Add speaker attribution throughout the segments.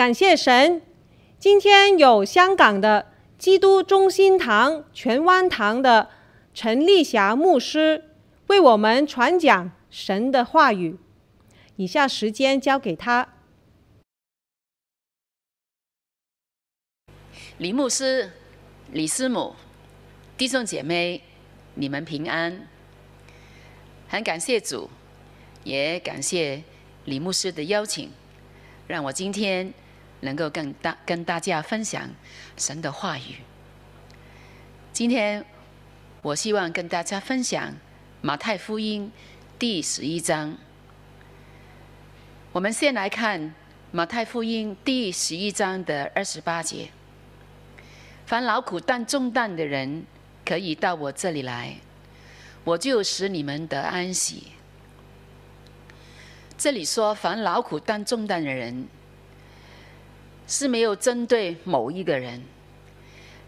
Speaker 1: 感谢神，今天有香港的基督中心堂荃湾堂的陈丽霞牧师为我们传讲神的话语。以下时间交给他。
Speaker 2: 李牧师、李师母、弟兄姐妹，你们平安。很感谢主，也感谢李牧师的邀请，让我今天。能够跟大跟大家分享神的话语。今天我希望跟大家分享马太福音第十一章。我们先来看马太福音第十一章的二十八节：凡劳苦担重担的人，可以到我这里来，我就使你们得安息。这里说，凡劳苦担重担的人。是没有针对某一个人，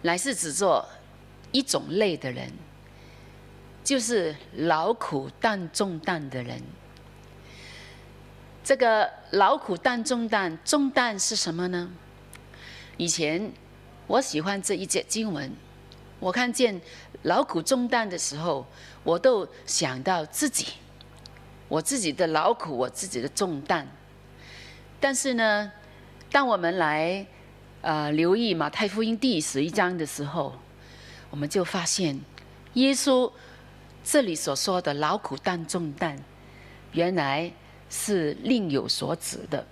Speaker 2: 乃是只做一种类的人，就是劳苦担重担的人。这个劳苦担重担，重担是什么呢？以前我喜欢这一节经文，我看见劳苦重担的时候，我都想到自己，我自己的劳苦，我自己的重担。但是呢，当我们来，呃，留意马太福音第十一章的时候，我们就发现，耶稣这里所说的劳苦担重担，原来是另有所指的。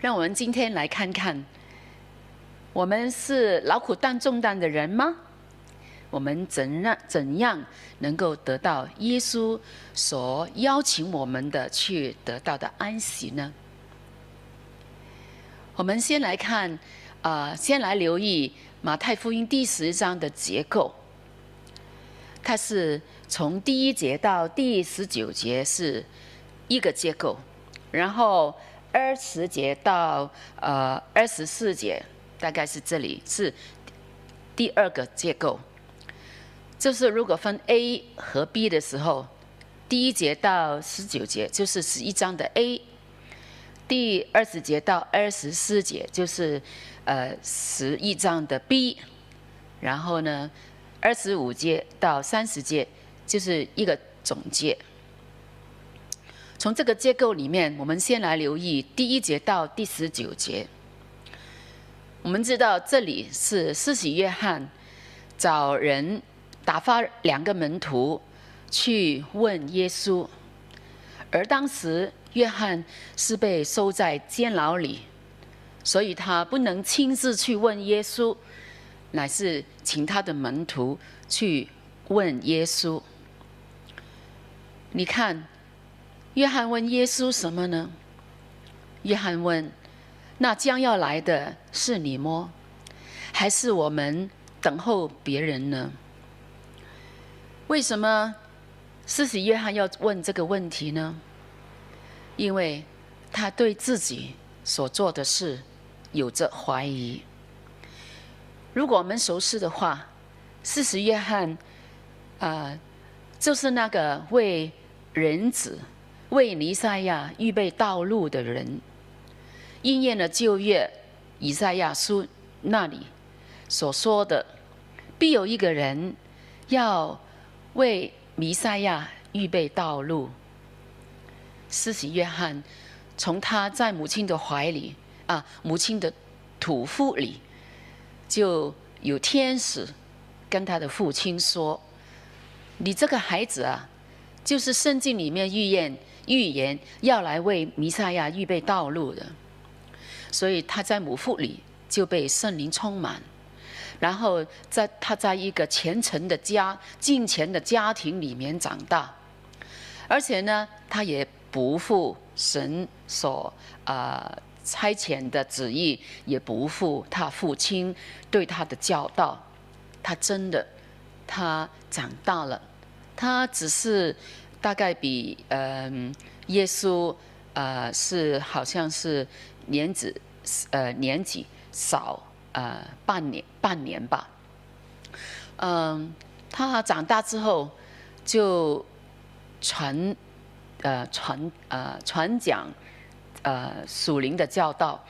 Speaker 2: 让我们今天来看看，我们是劳苦担重担的人吗？我们怎样怎样能够得到耶稣所邀请我们的去得到的安息呢？我们先来看，啊、呃，先来留意马太福音第十章的结构。它是从第一节到第十九节是一个结构，然后二十节到呃二十四节，大概是这里是第二个结构。就是如果分 A 和 B 的时候，第一节到十九节就是十一章的 A。第二十节到二十四节就是，呃，十一章的 B，然后呢，二十五节到三十节就是一个总结。从这个结构里面，我们先来留意第一节到第十九节。我们知道这里是施洗约翰找人打发两个门徒去问耶稣，而当时。约翰是被收在监牢里，所以他不能亲自去问耶稣，乃是请他的门徒去问耶稣。你看，约翰问耶稣什么呢？约翰问：“那将要来的是你么？还是我们等候别人呢？”为什么施洗约翰要问这个问题呢？因为他对自己所做的事有着怀疑。如果我们熟悉的话，施洗约翰，啊、就是那个为人子、为弥赛亚预备道路的人，应验了旧约以赛亚书那里所说的，必有一个人要为弥赛亚预备道路。施洗约翰从他在母亲的怀里啊，母亲的土腹里，就有天使跟他的父亲说：“你这个孩子啊，就是圣经里面预言预言要来为弥赛亚预备道路的。”所以他在母腹里就被圣灵充满，然后在他在一个虔诚的家、敬虔的家庭里面长大，而且呢，他也。不负神所、呃、差遣的旨意，也不负他父亲对他的教导。他真的，他长大了。他只是大概比嗯、耶稣呃是好像是年纪呃年纪少呃半年半年吧。嗯、他长大之后就传。呃，传呃传讲，呃属灵的教导，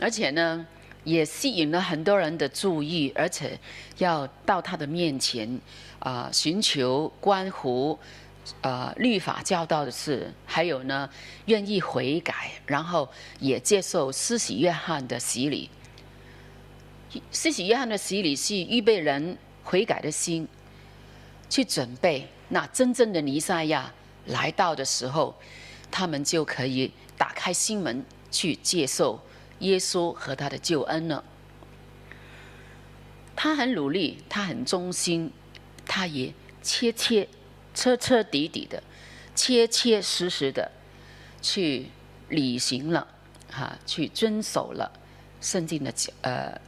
Speaker 2: 而且呢，也吸引了很多人的注意，而且要到他的面前啊、呃、寻求关乎呃律法教导的事，还有呢愿意悔改，然后也接受施洗约翰的洗礼。施洗约翰的洗礼是预备人悔改的心，去准备那真正的弥赛亚来到的时候，他们就可以打开心门去接受耶稣和他的救恩了。他很努力，他很忠心，他也切切、彻彻底底的、切切实实的去履行了，哈，去遵守了圣经的教呃。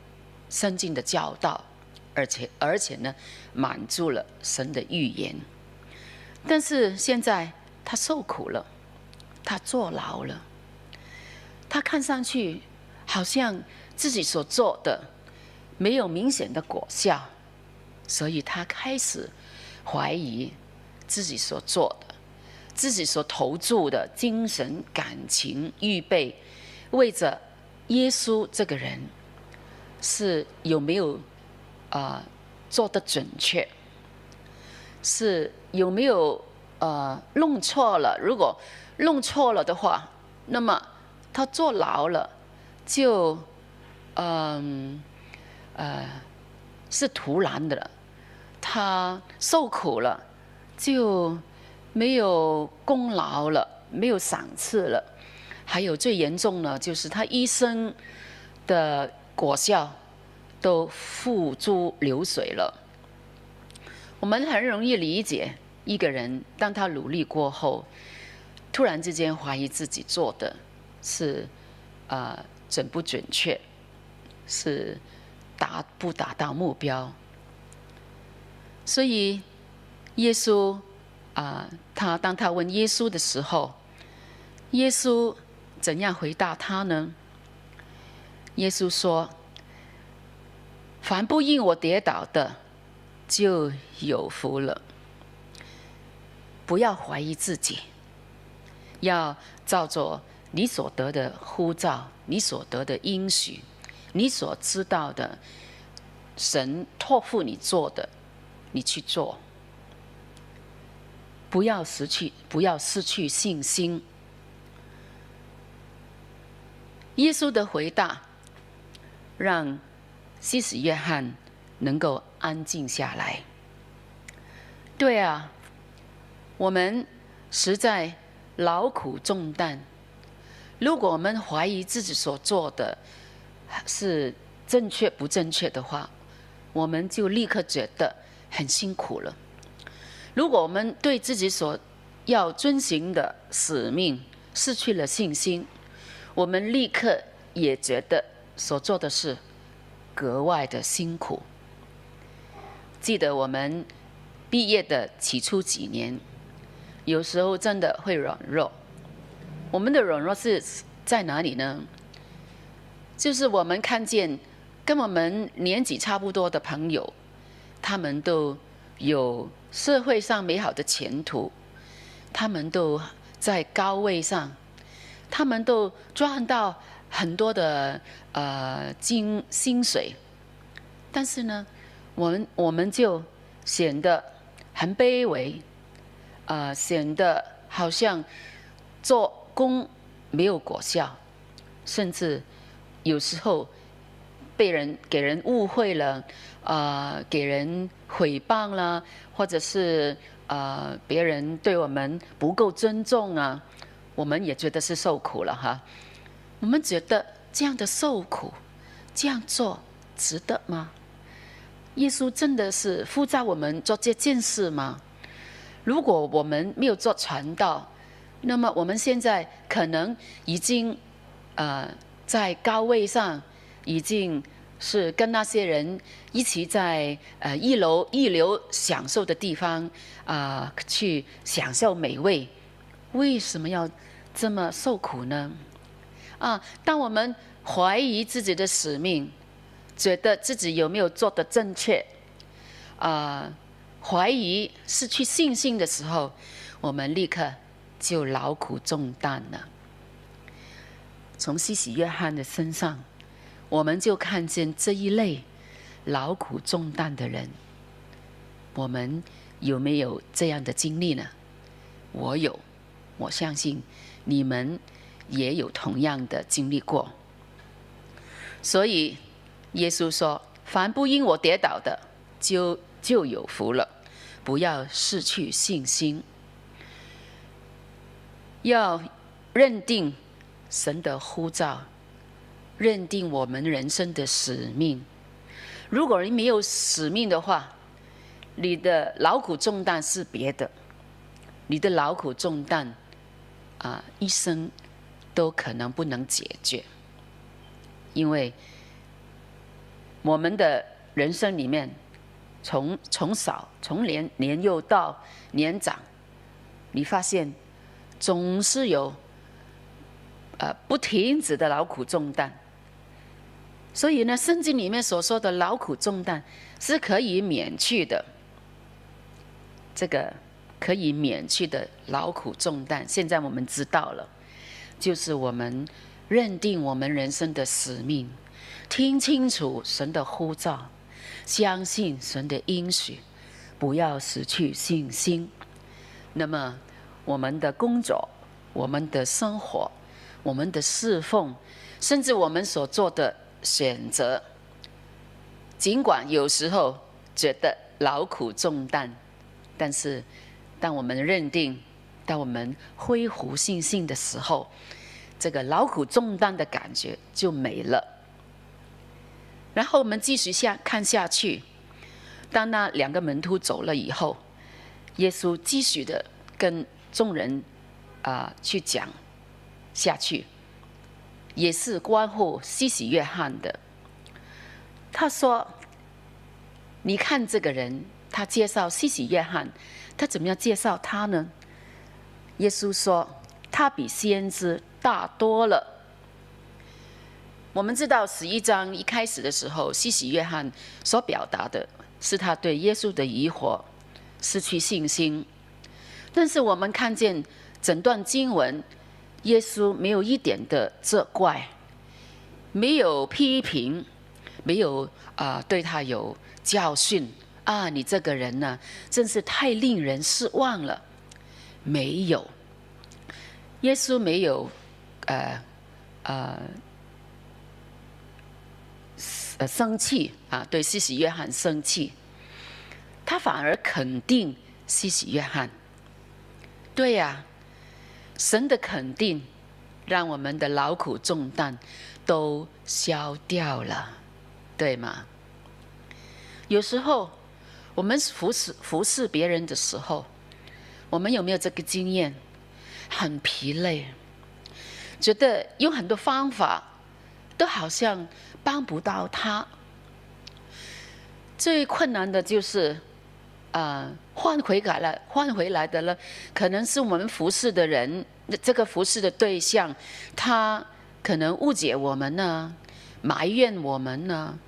Speaker 2: 圣经的教导，而且而且呢，满足了神的预言。但是现在他受苦了，他坐牢了，他看上去好像自己所做的没有明显的果效，所以他开始怀疑自己所做的、自己所投注的精神、感情、预备，为着耶稣这个人。是有没有啊、呃、做得准确？是有没有呃弄错了？如果弄错了的话，那么他坐牢了，就嗯呃，是徒然的了。他受苦了，就没有功劳了，没有赏赐了。还有最严重呢，就是他一生的。果效都付诸流水了。我们很容易理解一个人，当他努力过后，突然之间怀疑自己做的是啊、准不准确，是达不达到目标。所以耶稣啊、他当他问耶稣的时候，耶稣怎样回答他呢？耶稣说：“凡不因我跌倒的，就有福了。不要怀疑自己，要照着你所得的呼召，你所得的应许，你所知道的，神托付你做的，你去做。不要失去，不要失去信心。”耶稣的回答。让西使约翰能够安静下来。对啊，我们实在劳苦重担。如果我们怀疑自己所做的是正确不正确的话，我们就立刻觉得很辛苦了。如果我们对自己所要遵循的使命失去了信心，我们立刻也觉得。所做的事格外的辛苦。记得我们毕业的起初几年，有时候真的会软弱。我们的软弱是在哪里呢？就是我们看见跟我们年纪差不多的朋友，他们都有社会上美好的前途，他们都在高位上，他们都赚到。很多的呃金薪水，但是呢，我们我们就显得很卑微，呃，显得好像做工没有果效，甚至有时候被人给人误会了，呃，给人诽谤了，或者是呃别人对我们不够尊重啊，我们也觉得是受苦了哈。我们觉得这样的受苦，这样做值得吗？耶稣真的是呼召我们做这件事吗？如果我们没有做传道，那么我们现在可能已经呃在高位上，已经是跟那些人一起在呃一楼一流享受的地方啊、去享受美味，为什么要这么受苦呢？啊！当我们怀疑自己的使命，觉得自己有没有做得正确，啊，怀疑失去信心的时候，我们立刻就劳苦重担了。从施洗约翰的身上，我们就看见这一类劳苦重担的人。我们有没有这样的经历呢？我有，我相信你们也有同样的经历过。所以耶稣说：“凡不因我跌倒的，就就有福了。不要失去信心，要认定。”神的呼召，认定我们人生的使命。如果你没有使命的话，你的劳苦重担是别的，你的劳苦重担啊，一生都可能不能解决。因为我们的人生里面，从从小从年年幼到年长，你发现总是有。呃，不停止的劳苦重担，所以呢，圣经里面所说的劳苦重担是可以免去的。这个可以免去的劳苦重担，现在我们知道了，就是我们认定我们人生的使命，听清楚神的呼召，相信神的应许，不要失去信心。那么，我们的工作，我们的生活。我们的侍奉，甚至我们所做的选择，尽管有时候觉得劳苦重担，但是当我们认定，当我们恢复信心的时候，这个劳苦重担的感觉就没了。然后我们继续下看下去，当那两个门徒走了以后，耶稣继续的跟众人啊、去讲。下去，也是关乎西西约翰的。他说：“你看这个人，他介绍西西约翰，他怎么样介绍他呢？”耶稣说：“他比先知大多了。”我们知道十一章一开始的时候，西西约翰所表达的是他对耶稣的疑惑、失去信心。但是我们看见整段经文。耶稣没有一点的责怪，没有批评，没有啊、对他有教训啊，你这个人呢，真是太令人失望了。没有，耶稣没有呃呃生气啊，对西西约翰生气，他反而肯定西西约翰。对呀、神的肯定，让我们的劳苦重担都消掉了，对吗？有时候我们服侍服侍别人的时候，我们有没有这个经验？很疲累，觉得有很多方法都好像帮不到他。最困难的就是。啊，换回来了，换回来的了，可能是我们服侍的人，这个服侍的对象，他可能误解我们呢，埋怨我们呢，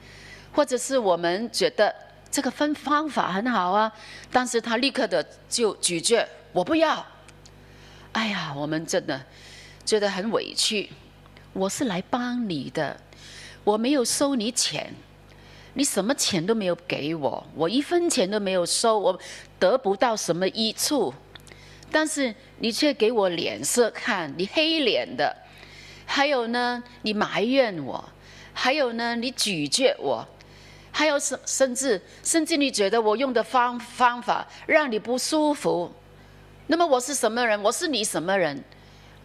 Speaker 2: 或者是我们觉得这个分方法很好啊，但是他立刻的就拒绝，我不要。哎呀，我们真的觉得很委屈，我是来帮你的，我没有收你钱。你什么钱都没有给我，我一分钱都没有收，我得不到什么益处，但是你却给我脸色看，你黑脸的，还有呢，你埋怨我，还有呢，你拒绝我，还有甚甚至甚至你觉得我用的方方法让你不舒服，那么我是什么人？我是你什么人？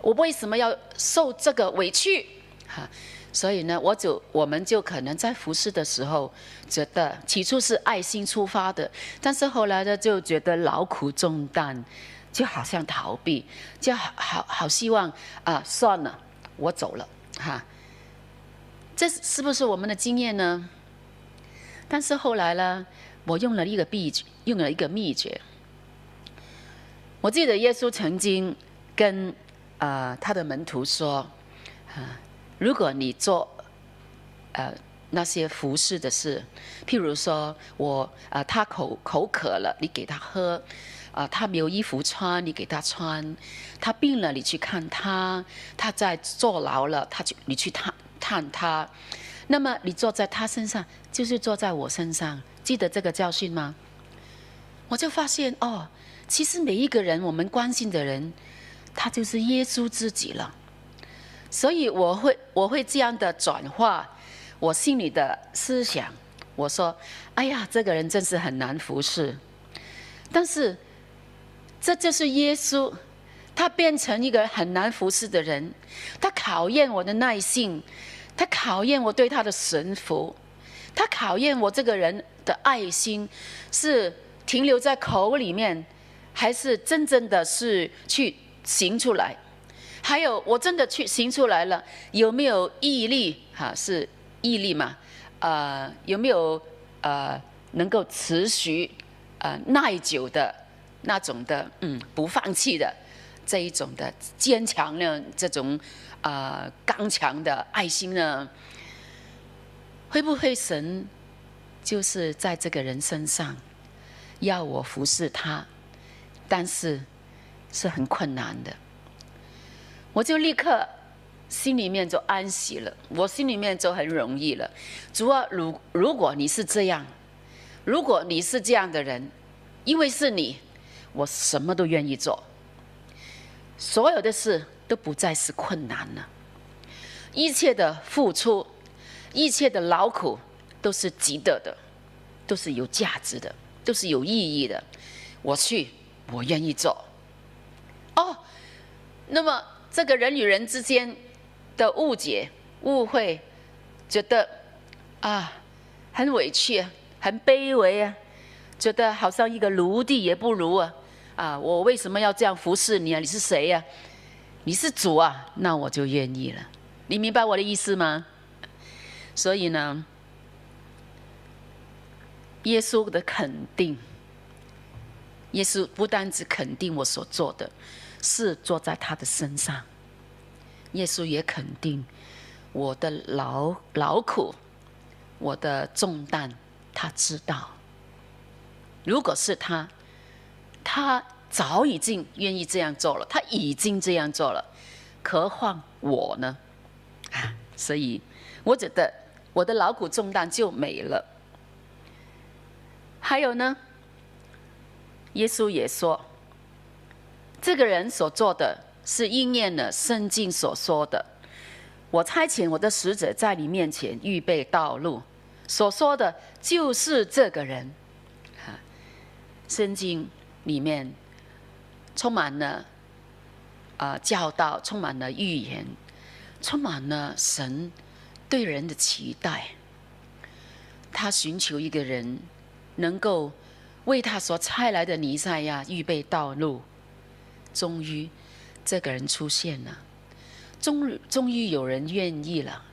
Speaker 2: 我为什么要受这个委屈？哈。所以呢，我就我们就可能在服侍的时候，觉得起初是爱心出发的，但是后来呢，就觉得劳苦重担，就好像逃避，就好好希望啊，算了，我走了哈。这是不是我们的经验呢？但是后来呢，我用了一个秘诀，用了一个秘诀。我记得耶稣曾经跟啊、呃、他的门徒说，啊。如果你做，呃，那些服侍的事，譬如说我，呃，他口口渴了，你给他喝，啊，他没有衣服穿，你给他穿；他病了，你去看他；他在坐牢了，他就你去探探他。那么你坐在他身上，就是坐在我身上。记得这个教训吗？我就发现哦，其实每一个人我们关心的人，他就是耶稣自己了。所以我会我会这样的转化我心里的思想。我说：“哎呀，这个人真是很难服侍。”但是这就是耶稣，他变成一个很难服侍的人，他考验我的耐性。他考验我对他的顺服，他考验我这个人的爱心是停留在口里面，还是真正的是去行出来？还有我真的去行出来了，有没有毅力？哈，是毅力嘛？呃，有没有呃能够持续呃耐久的那种的嗯不放弃的这一种的坚强呢？这种。啊、呃，刚强的爱心呢？会不会神就是在这个人身上要我服侍他？但是是很困难的，我就立刻心里面就安息了，我心里面就很容易了。主啊，如如果你是这样，如果你是这样的人，因为是你，我什么都愿意做，所有的事。都不再是困难了，一切的付出，一切的劳苦都是值得的，都是有价值的，都是有意义的。我去，我愿意做。哦，那么这个人与人之间的误解、误会，觉得啊很委屈，很卑微啊，觉得好像一个奴隶也不如啊！啊，我为什么要这样服侍你啊？你是谁呀？你是主啊，那我就愿意了。你明白我的意思吗？所以呢，耶稣的肯定，耶稣不单只肯定我所做的，是做在他的身上。耶稣也肯定我的劳劳苦，我的重担，他知道。如果是他，他。早已经愿意这样做了，他已经这样做了，何况我呢？啊，所以我觉得我的劳苦重担就没了。还有呢，耶稣也说，这个人所做的是应验了圣经所说的：“我差遣我的使者在你面前预备道路。”所说的就是这个人。啊，圣经里面。充满了啊、教导，充满了预言，充满了神对人的期待。他寻求一个人，能够为他所差来的尼赛亚预备道路。终于，这个人出现了，终终于有人愿意了，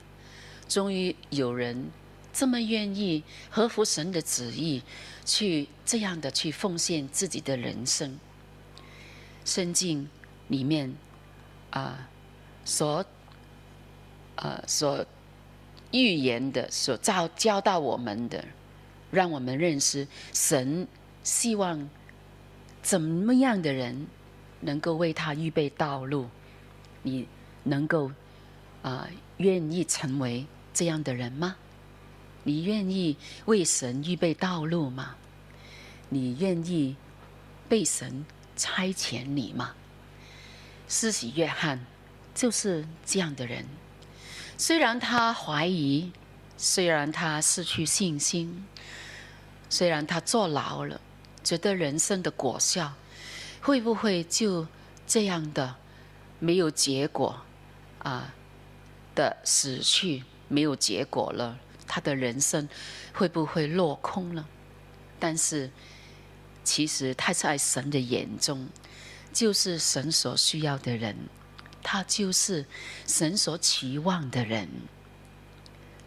Speaker 2: 终于有人这么愿意合乎神的旨意，去这样的去奉献自己的人生。圣经里面啊、所呃所预言的，所教教导我们的，让我们认识神希望怎么样的人能够为他预备道路。你能够啊、愿意成为这样的人吗？你愿意为神预备道路吗？你愿意被神差遣你吗？施洗约翰就是这样的人。虽然他怀疑，虽然他失去信心，虽然他坐牢了，觉得人生的果效会不会就这样的没有结果啊的死去，没有结果了，他的人生会不会落空了？但是。其实他在神的眼中，就是神所需要的人，他就是神所期望的人。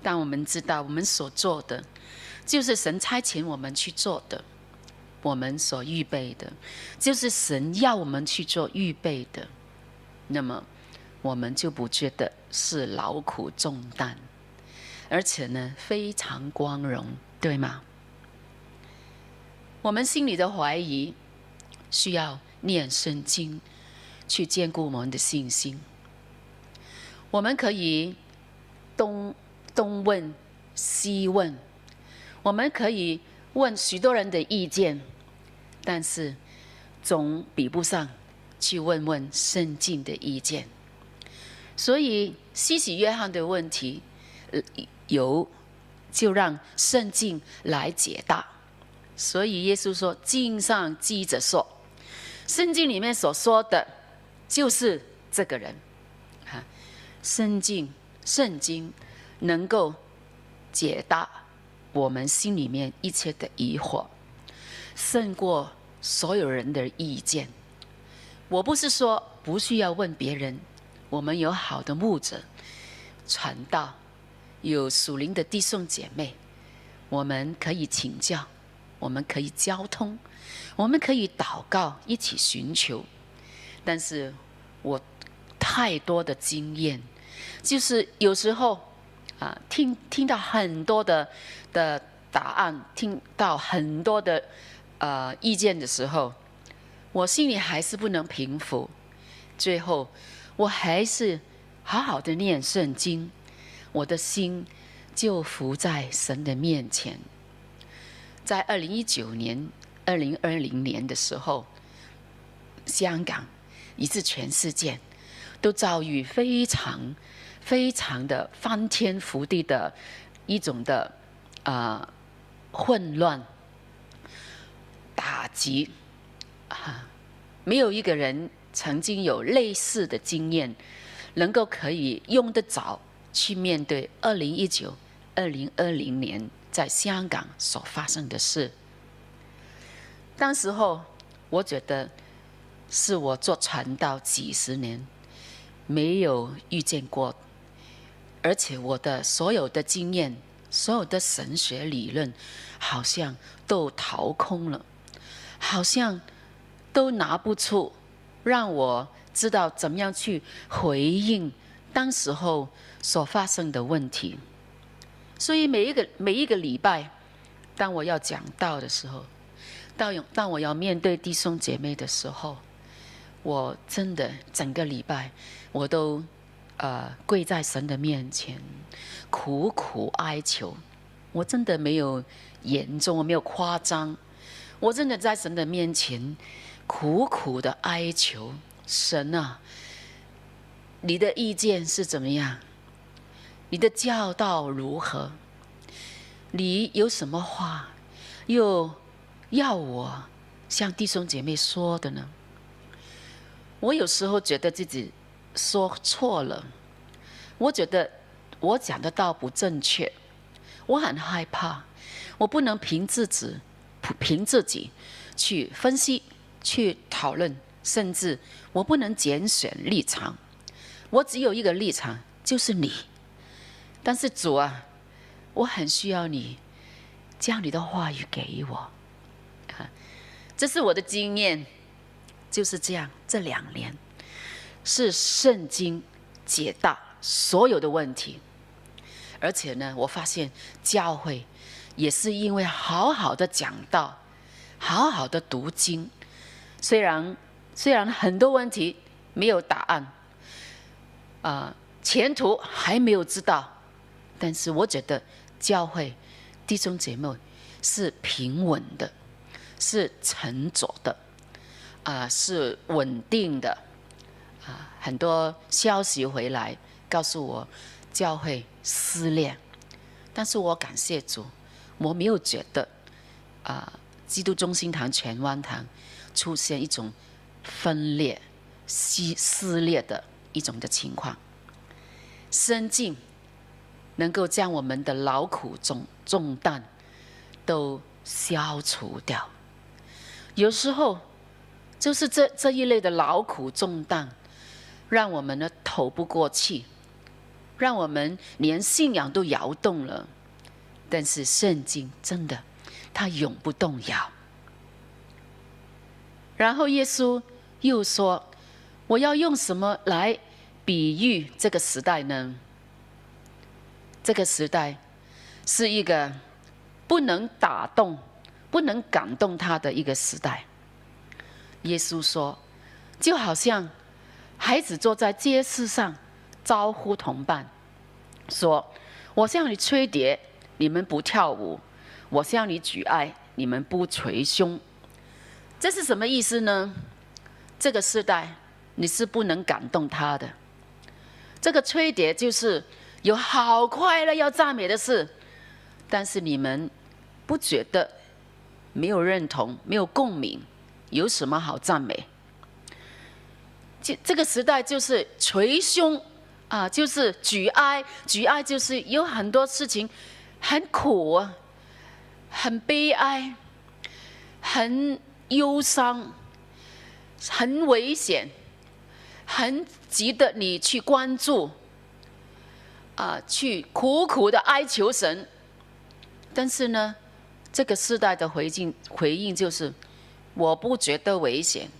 Speaker 2: 但我们知道，我们所做的，就是神差遣我们去做的，我们所预备的，就是神要我们去做预备的。那么，我们就不觉得是劳苦重担，而且呢，非常光荣，对吗？我们心里的怀疑，需要念圣经，去坚固我们的信心。我们可以东东问西问，我们可以问许多人的意见，但是总比不上去问问圣经的意见。所以，西西约翰的问题，有就让圣经来解答。所以耶稣说：“经上记着说，圣经里面所说的，就是这个人。啊，圣经，圣经能够解答我们心里面一切的疑惑，胜过所有人的意见。我不是说不需要问别人。”我们有好的牧者传道，有属灵的弟兄姐妹，我们可以请教，我们可以交通，我们可以祷告，一起寻求。但是我太多的经验，就是有时候啊，听听到很多的的答案，听到很多的呃意见的时候，我心里还是不能平复，最后。我还是好好的念圣经，我的心就伏在神的面前。在二零一九年、二零二零年的时候，香港以至全世界都遭遇非常、非常的翻天覆地的一种的啊、混乱、打击啊，没有一个人。曾经有类似的经验，能够可以用得着去面对二零一九、二零二零年在香港所发生的事。当时候，我觉得是我做传道几十年没有遇见过，而且我的所有的经验、所有的神学理论，好像都掏空了，好像都拿不出。让我知道怎么样去回应当时候所发生的问题。所以每一个每一个礼拜，当我要讲道的时候，当当我要面对弟兄姐妹的时候，我真的整个礼拜我都呃跪在神的面前，苦苦哀求。我真的没有严重，我没有夸张，我真的在神的面前。苦苦的哀求神啊，你的意见是怎么样？你的教导如何？你有什么话又要我向弟兄姐妹说的呢？我有时候觉得自己说错了，我觉得我讲的道不正确，我很害怕，我不能凭自己凭自己去分析。去讨论，甚至我不能拣选立场，我只有一个立场，就是你。但是主啊，我很需要你将你的话语给我。这是我的经验，就是这样。这两年是圣经解答所有的问题，而且呢，我发现教会也是因为好好的讲道，好好的读经。虽然虽然很多问题没有答案，啊、前途还没有知道，但是我觉得教会弟兄姐妹是平稳的，是沉着的，啊、是稳定的，啊、很多消息回来告诉我教会撕裂，但是我感谢主，我没有觉得啊、基督中心堂荃湾堂。出现一种分裂、撕撕裂的一种的情况，圣经能够将我们的劳苦重重担都消除掉。有时候就是这这一类的劳苦重担，让我们呢透不过气，让我们连信仰都摇动了。但是圣经真的，它永不动摇。然后耶稣又说：“我要用什么来比喻这个时代呢？这个时代是一个不能打动、不能感动他的一个时代。耶稣说，就好像孩子坐在街市上，招呼同伴，说：“我向你吹笛，你们不跳舞；我向你举爱，你们不捶胸。”这是什么意思呢？这个时代你是不能感动他的。这个吹笛就是有好快乐要赞美的事，但是你们不觉得没有认同、没有共鸣，有什么好赞美？这这个时代就是捶胸啊，就是举哀，举哀就是有很多事情很苦啊，很悲哀，很。忧伤，很危险，很值得你去关注，啊，去苦苦的哀求神。但是呢，这个时代的回应回应就是，我不觉得危险，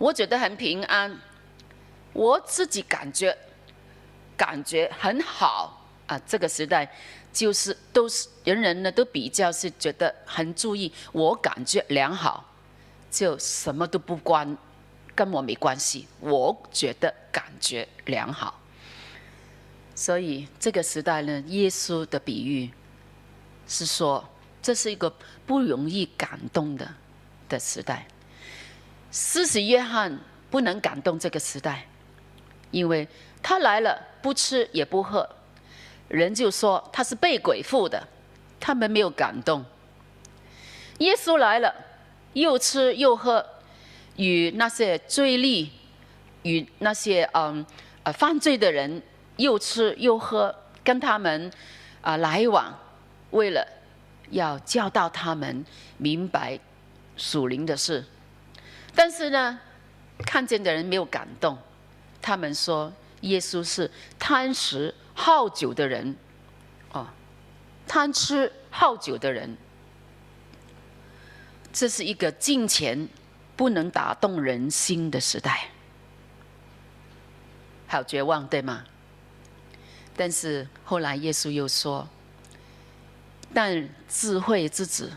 Speaker 2: 我觉得很平安，我自己感觉感觉很好啊。这个时代就是都是人人呢都比较是觉得很注意，我感觉良好。就什么都不关，跟我没关系。我觉得感觉良好，所以这个时代呢，耶稣的比喻是说，这是一个不容易感动的的时代。施洗约翰不能感动这个时代，因为他来了不吃也不喝，人就说他是被鬼附的，他们没有感动。耶稣来了。又吃又喝，与那些罪吏，与那些嗯呃犯罪的人又吃又喝，跟他们啊、来往，为了要教导他们明白属灵的事。但是呢，看见的人没有感动，他们说耶稣是贪食好酒的人，哦，贪吃好酒的人。这是一个金钱不能打动人心的时代，好绝望，对吗？但是后来耶稣又说：“但智慧之子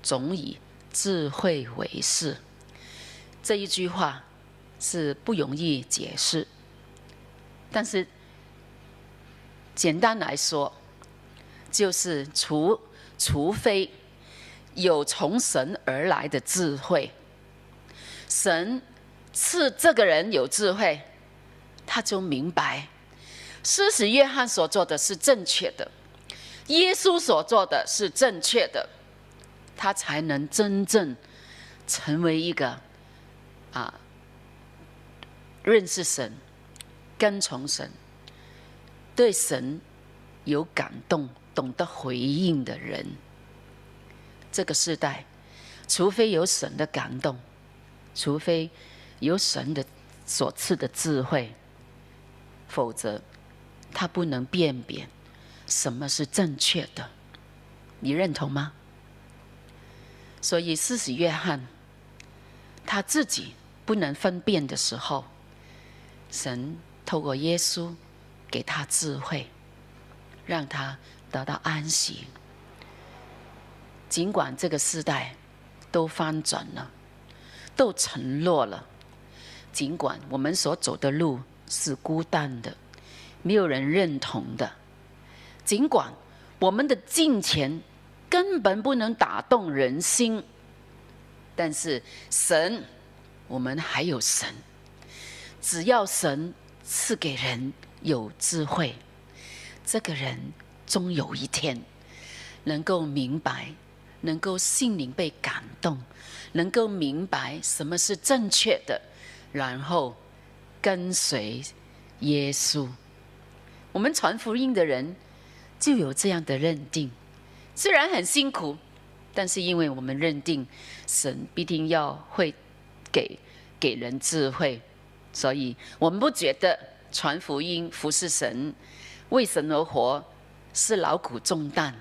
Speaker 2: 总以智慧为事。”这一句话是不容易解释，但是简单来说，就是除除非。有从神而来的智慧，神赐这个人有智慧，他就明白，施洗约翰所做的是正确的，耶稣所做的是正确的，他才能真正成为一个啊认识神、跟从神、对神有感动、懂得回应的人。这个时代，除非有神的感动，除非有神的所赐的智慧，否则他不能辨别什么是正确的。你认同吗？所以，施洗约翰他自己不能分辨的时候，神透过耶稣给他智慧，让他得到安息。尽管这个时代都翻转了，都沉落了；尽管我们所走的路是孤单的，没有人认同的；尽管我们的金钱根本不能打动人心，但是神，我们还有神。只要神赐给人有智慧，这个人终有一天能够明白。能够心灵被感动，能够明白什么是正确的，然后跟随耶稣。我们传福音的人就有这样的认定，虽然很辛苦，但是因为我们认定神必定要会给给人智慧，所以我们不觉得传福音、服侍神、为神而活是劳苦重担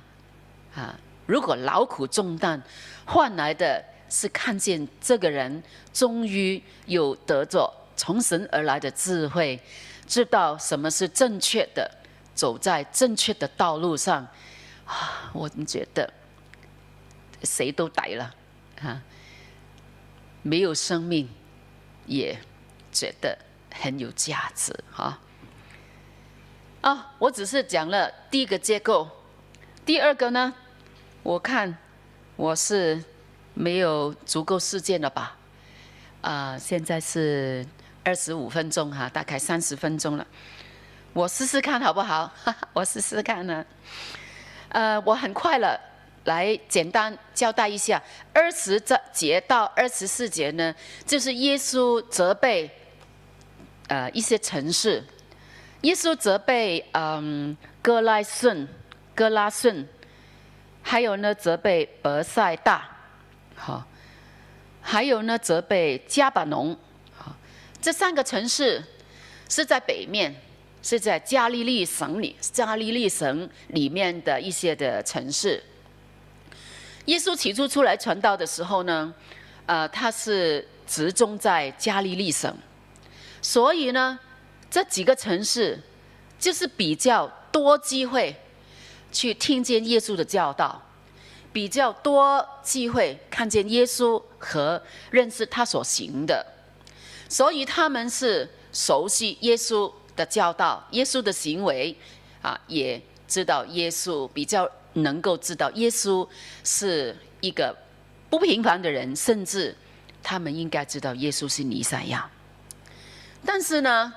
Speaker 2: 啊。如果劳苦重担换来的是看见这个人终于有得着从神而来的智慧，知道什么是正确的，走在正确的道路上，啊，我们觉得谁都逮了啊！没有生命，也觉得很有价值哈。啊，我只是讲了第一个结构，第二个呢，我看我是没有足够时间了吧？啊，现在是二十五分钟哈，大概三十分钟了，我试试看好不好？哈 哈我试试看呢。呃，我很快了。来简单交代一下，二十节到二十四节呢，就是耶稣责备呃一些城市，耶稣责备嗯哥拉顺、哥拉顺，还有呢责备伯赛大，好，还有呢责备加巴农，好，这三个城市是在北面，是在加利利省里，加利利省里面的一些的城市。耶稣起初出来传道的时候呢，呃，他是集中在加利利省，所以呢，这几个城市就是比较多机会去听见耶稣的教导，比较多机会看见耶稣和认识他所行的，所以他们是熟悉耶稣的教导、耶稣的行为，啊，也知道耶稣比较。能够知道耶稣是一个不平凡的人，甚至他们应该知道耶稣是弥赛亚。但是呢，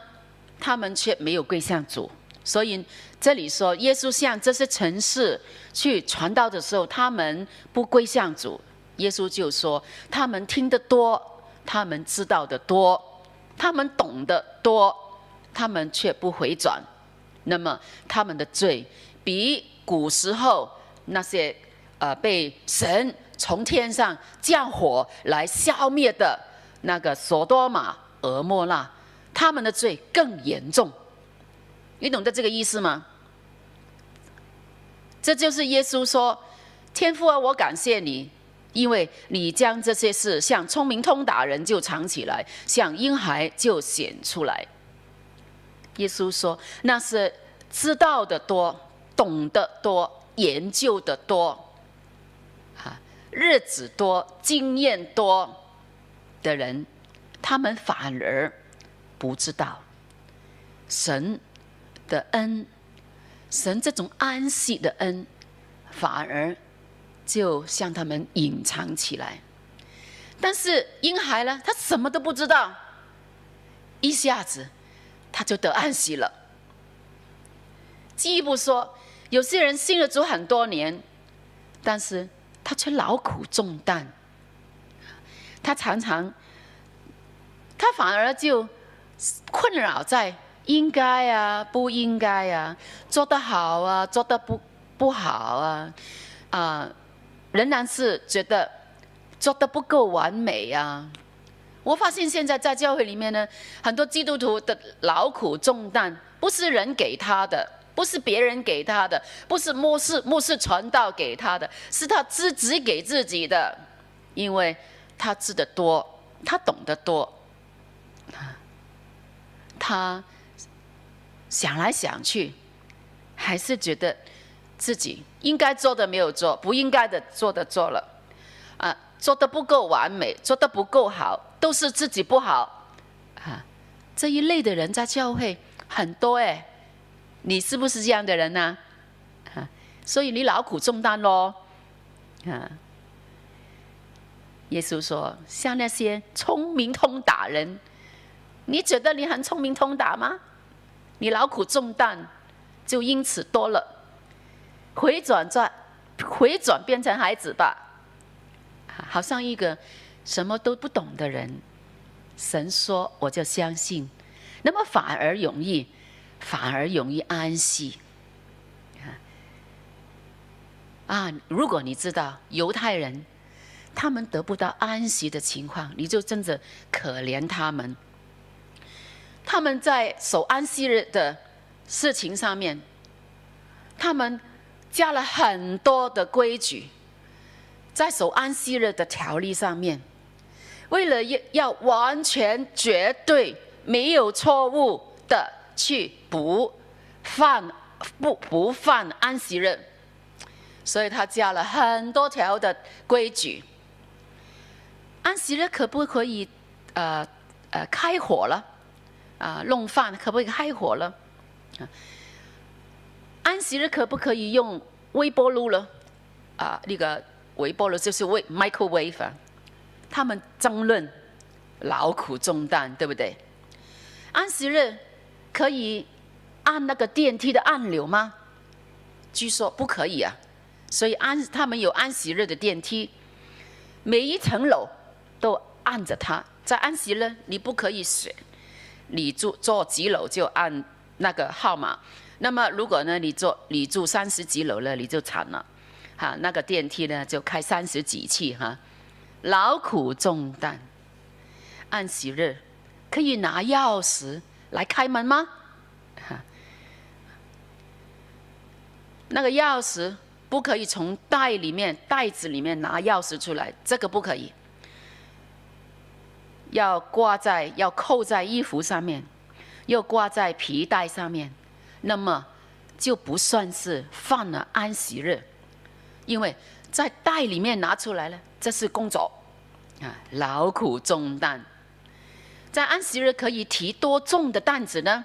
Speaker 2: 他们却没有归向主。所以这里说，耶稣向这些城市去传道的时候，他们不归向主。耶稣就说，他们听得多，他们知道得多，他们懂得多，他们却不回转。那么他们的罪比。古时候那些呃被神从天上降火来消灭的那个索多玛、蛾摩纳，他们的罪更严重。你懂得这个意思吗？这就是耶稣说：“天父啊，我感谢你，因为你将这些事向聪明通达人就藏起来，向婴孩就显出来。”耶稣说：“那是知道的多。”懂得多、研究的多、啊，日子多、经验多的人，他们反而不知道神的恩，神这种安息的恩，反而就向他们隐藏起来。但是婴孩呢，他什么都不知道，一下子他就得安息了。进一步说。有些人信了主很多年，但是他却劳苦重担。他常常，他反而就困扰在应该啊、不应该啊、做得好啊、做得不不好啊，啊、仍然是觉得做得不够完美啊。我发现现在在教会里面呢，很多基督徒的劳苦重担不是人给他的。不是别人给他的，不是牧师牧师传道给他的，是他自己给自己的，因为他知得多，他懂得多，他想来想去，还是觉得自己应该做的没有做，不应该的做的做了，啊，做的不够完美，做的不够好，都是自己不好，啊，这一类的人在教会很多哎。你是不是这样的人呢？啊，所以你劳苦重担喽。啊，耶稣说，像那些聪明通达人，你觉得你很聪明通达吗？你劳苦重担就因此多了，回转转，回转变成孩子吧。好像一个什么都不懂的人，神说我就相信，那么反而容易。反而容易安息，啊！如果你知道犹太人他们得不到安息的情况，你就真的可怜他们。他们在守安息日的事情上面，他们加了很多的规矩，在守安息日的条例上面，为了要要完全绝对没有错误的。去不犯不不犯安息日，所以他加了很多条的规矩。安息日可不可以呃呃开火了？啊，弄饭可不可以开火了？安息日可不可以用微波炉了？啊，那个微波炉就是微 microwave，啊，他们争论，劳苦重担，对不对？安息日可以按那个电梯的按钮吗？据说不可以啊，所以安他们有安息日的电梯，每一层楼都按着它。在安息日你不可以选，你住坐几楼就按那个号码。那么如果呢你坐你住三十几楼了你就惨了，哈，那个电梯呢就开三十几次哈，劳苦重担。安息日可以拿钥匙来开门吗？那个钥匙不可以从袋里面袋子里面拿钥匙出来，这个不可以。要挂在要扣在衣服上面，又挂在皮带上面，那么就不算是犯了安息日，因为在袋里面拿出来了，这是工作啊，劳苦重担。在安息日可以提多重的担子呢？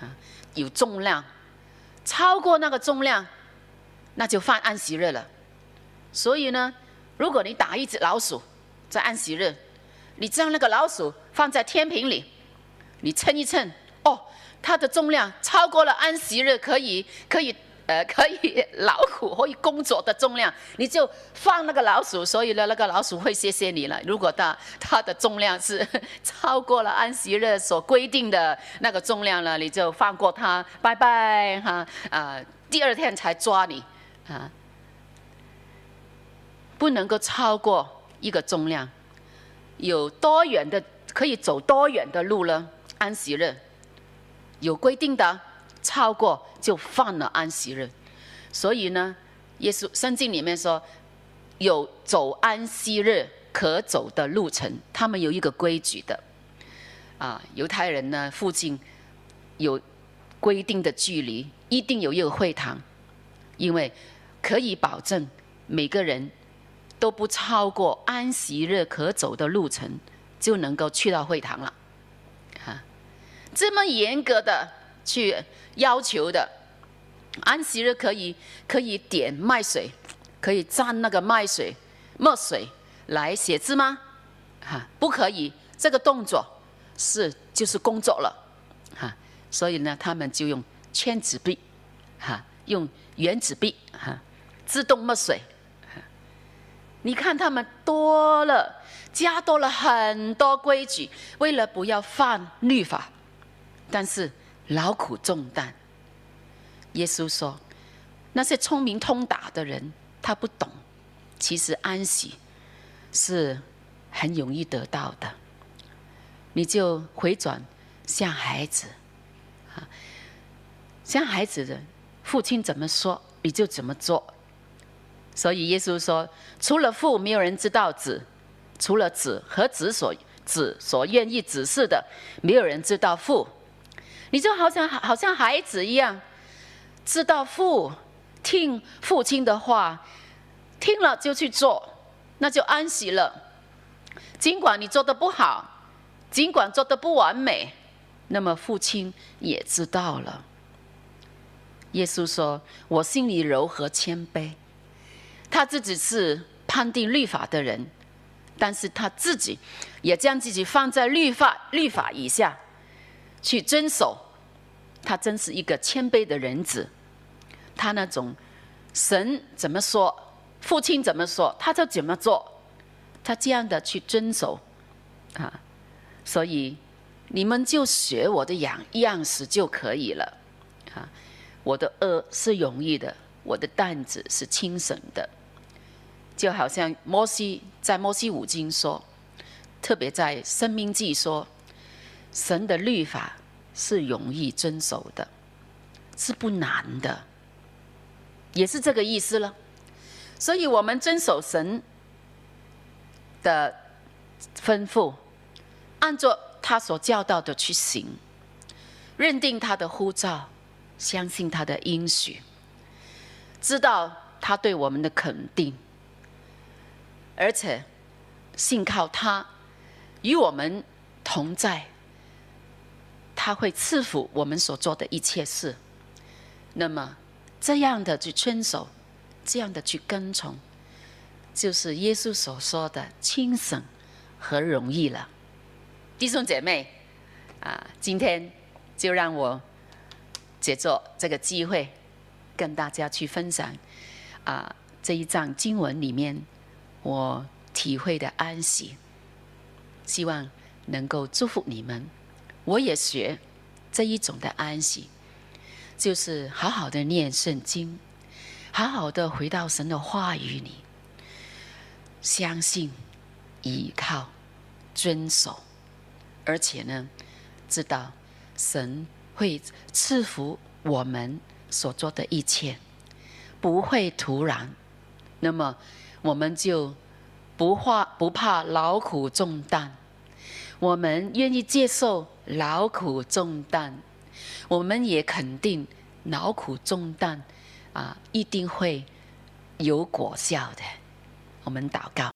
Speaker 2: 啊，有重量，超过那个重量，那就犯安息日了。所以呢，如果你打一只老鼠，在安息日，你将那个老鼠放在天平里，你称一称，哦，它的重量超过了安息日可以可以。呃，可以老虎可以工作的重量，你就放那个老鼠，所以呢，那个老鼠会谢谢你了。如果它它的重量是超过了安息日所规定的那个重量了，你就放过它，拜拜哈啊、第二天才抓你啊，不能够超过一个重量。有多远的可以走多远的路呢？安息日有规定的。超过就犯了安息日，所以呢，耶稣圣经里面说有走安息日可走的路程，他们有一个规矩的。啊，犹太人呢附近有规定的距离，一定有一个会堂，因为可以保证每个人都不超过安息日可走的路程，就能够去到会堂了。啊，这么严格的去。要求的安息日可以可以点麦水，可以蘸那个麦水墨水来写字吗？哈，不可以，这个动作是就是工作了，哈，所以呢，他们就用签纸币，哈，用原子币，哈，自动墨水，你看他们多了，加多了很多规矩，为了不要犯律法，但是。劳苦重担，耶稣说：“那些聪明通达的人，他不懂，其实安息是很容易得到的。你就回转像孩子，啊，像孩子的父亲怎么说，你就怎么做。所以耶稣说：除了父，没有人知道子；除了子和子所子所愿意指示的，没有人知道父。”你就好像好像孩子一样，知道父听父亲的话，听了就去做，那就安息了。尽管你做得不好，尽管做得不完美，那么父亲也知道了。耶稣说：“我心里柔和谦卑。”他自己是判定律法的人，但是他自己也将自己放在律法律法以下。去遵守，他真是一个谦卑的人子。他那种神怎么说，父亲怎么说，他就怎么做。他这样的去遵守，啊，所以你们就学我的样样式就可以了。啊，我的轭是容易的，我的担子是轻省的。就好像摩西在摩西五经说，特别在申命记说。神的律法是容易遵守的，是不难的，也是这个意思了。所以，我们遵守神的吩咐，按照他所教导的去行，认定他的呼召，相信他的应许，知道他对我们的肯定，而且信靠他，与我们同在，他会赐福我们所做的一切事。那么，这样的去遵守，这样的去跟从，就是耶稣所说的轻省和容易了。弟兄姐妹，啊，今天就让我借着这个机会，跟大家去分享啊这一章经文里面我体会的安息，希望能够祝福你们。我也学这一种的安息。就是好好的念圣经，好好的回到神的话语里，相信、依靠、遵守，而且呢，知道神会赐福我们所做的一切，不会突然。那么我们就不怕不怕劳苦重担，我们愿意接受劳苦重担。我们也肯定劳苦重担啊，一定会有果效的。我们祷告，